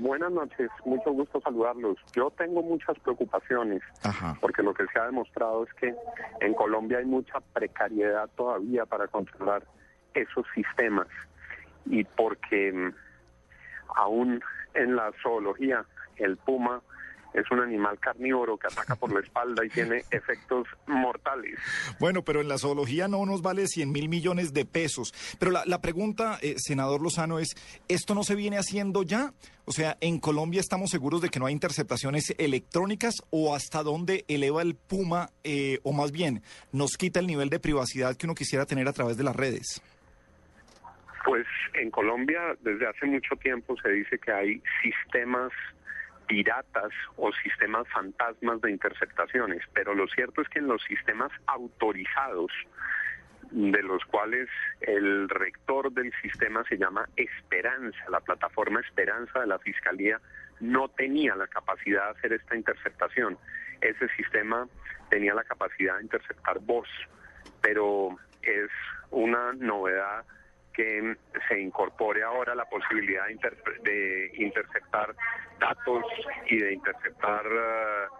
buenas noches, mucho gusto saludarlos. Yo tengo muchas preocupaciones porque lo que se ha demostrado es que en Colombia hay mucha precariedad todavía para controlar esos sistemas y porque mm, aún en la zoología el puma es un animal carnívoro que ataca por la espalda y tiene efectos mortales. Bueno, pero en la zoología no nos vale 100 mil millones de pesos. Pero la, pregunta, eh, senador Lozano, es, ¿esto no se viene haciendo ya? O sea, ¿en Colombia estamos seguros de que no hay interceptaciones electrónicas o hasta dónde eleva el Puma eh, o más bien nos quita el nivel de privacidad que uno quisiera tener a través de las redes? Pues en Colombia desde hace mucho tiempo se dice que hay sistemas piratas o sistemas fantasmas de interceptaciones, pero lo cierto es que en los sistemas autorizados, de los cuales el rector del sistema se llama Esperanza, la plataforma Esperanza de la Fiscalía, no tenía la capacidad de hacer esta interceptación. Ese sistema tenía la capacidad de interceptar voz, pero es una novedad que se incorpore ahora la posibilidad de, interceptar datos y de interceptar eh,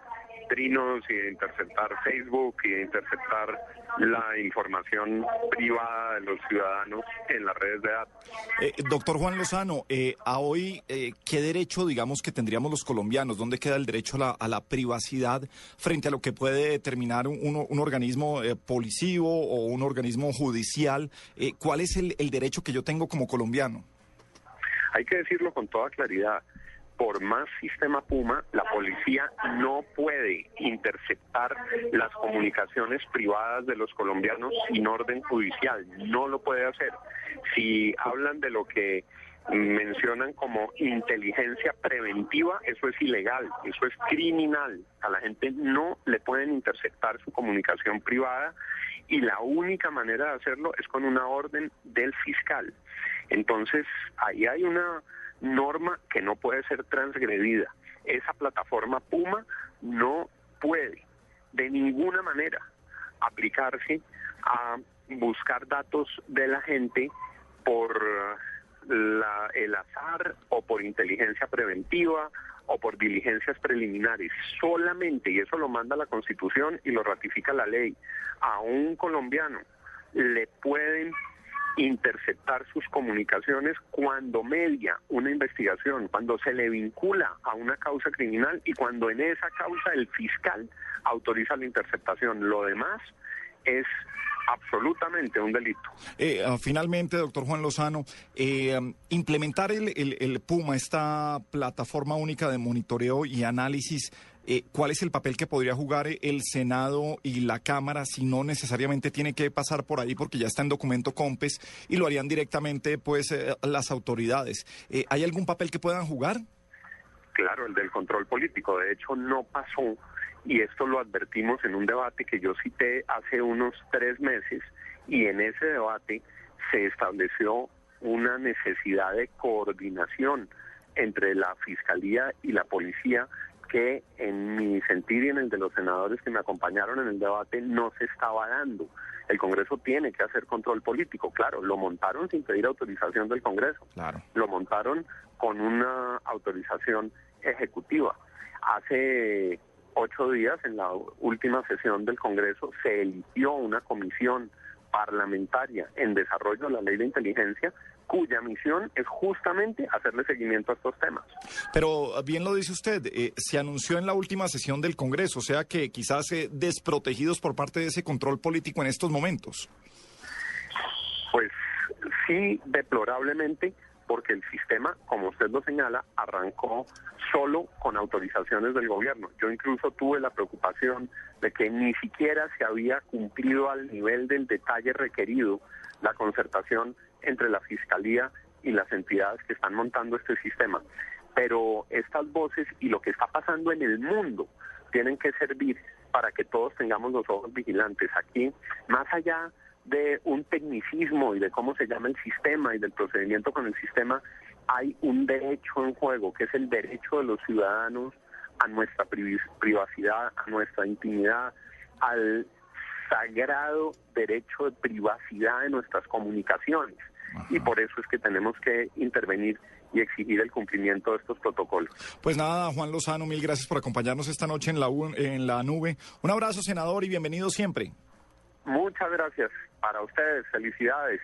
trinos y de interceptar Facebook y de interceptar la información privada de los ciudadanos en las redes de datos. Eh, doctor Juan Lozano, eh, a hoy, eh, ¿qué derecho, digamos, que tendríamos los colombianos? ¿Dónde queda el derecho a la, privacidad frente a lo que puede determinar un, un, organismo policivo o un organismo judicial? ¿Cuál es el derecho que yo tengo como colombiano? Hay que decirlo con toda claridad por más sistema Puma, la policía no puede interceptar las comunicaciones privadas de los colombianos sin orden judicial, no lo puede hacer. Si hablan de lo que mencionan como inteligencia preventiva, eso es ilegal, eso es criminal. A la gente no le pueden interceptar su comunicación privada y la única manera de hacerlo es con una orden del fiscal. Entonces, ahí hay una norma que no puede ser transgredida. Esa plataforma Puma no puede de ninguna manera aplicarse a buscar datos de la gente por el azar o por inteligencia preventiva o por diligencias preliminares. Solamente, y eso lo manda la Constitución y lo ratifica la ley, a un colombiano le pueden interceptar sus comunicaciones cuando media una investigación, cuando se le vincula a una causa criminal y cuando en esa causa el fiscal autoriza la interceptación. Lo demás es absolutamente un delito. Eh, ah, finalmente, doctor Juan Lozano, eh, implementar el, el, PUMA, esta plataforma única de monitoreo y análisis, eh, ¿cuál es el papel que podría jugar el Senado y la Cámara si no necesariamente tiene que pasar por ahí porque ya está en documento COMPES y lo harían directamente pues las autoridades? ¿Hay algún papel que puedan jugar? Claro, el del control político. De hecho, no pasó y esto lo advertimos en un debate que yo cité hace unos tres meses y en ese debate se estableció una necesidad de coordinación entre la Fiscalía y la Policía que en mi sentir y en el de los senadores que me acompañaron en el debate no se estaba dando. El Congreso tiene que hacer control político, claro, lo montaron sin pedir autorización del Congreso, claro. lo montaron con una autorización ejecutiva. Hace ocho días, en la última sesión del Congreso, se eligió una comisión parlamentaria en desarrollo de la ley de inteligencia cuya misión es justamente hacerle seguimiento a estos temas. Pero bien lo dice usted, eh, se anunció en la última sesión del Congreso, o sea que quizás eh, desprotegidos por parte de ese control político en estos momentos. Pues sí, deplorablemente, porque el sistema, como usted lo señala, arrancó solo con autorizaciones del gobierno. Yo incluso tuve la preocupación de que ni siquiera se había cumplido al nivel del detalle requerido la concertación entre la Fiscalía y las entidades que están montando este sistema. Pero estas voces y lo que está pasando en el mundo tienen que servir para que todos tengamos los ojos vigilantes. Aquí, más allá de un tecnicismo y de cómo se llama el sistema y del procedimiento con el sistema, hay un derecho en juego, que es el derecho de los ciudadanos a nuestra privacidad, a nuestra intimidad, al sagrado derecho de privacidad de nuestras comunicaciones. Y por eso es que tenemos que intervenir y exigir el cumplimiento de estos protocolos. Pues nada, Juan Lozano, mil gracias por acompañarnos esta noche en la, en la nube. Un abrazo, senador, y bienvenido siempre. Muchas gracias. Para ustedes, felicidades.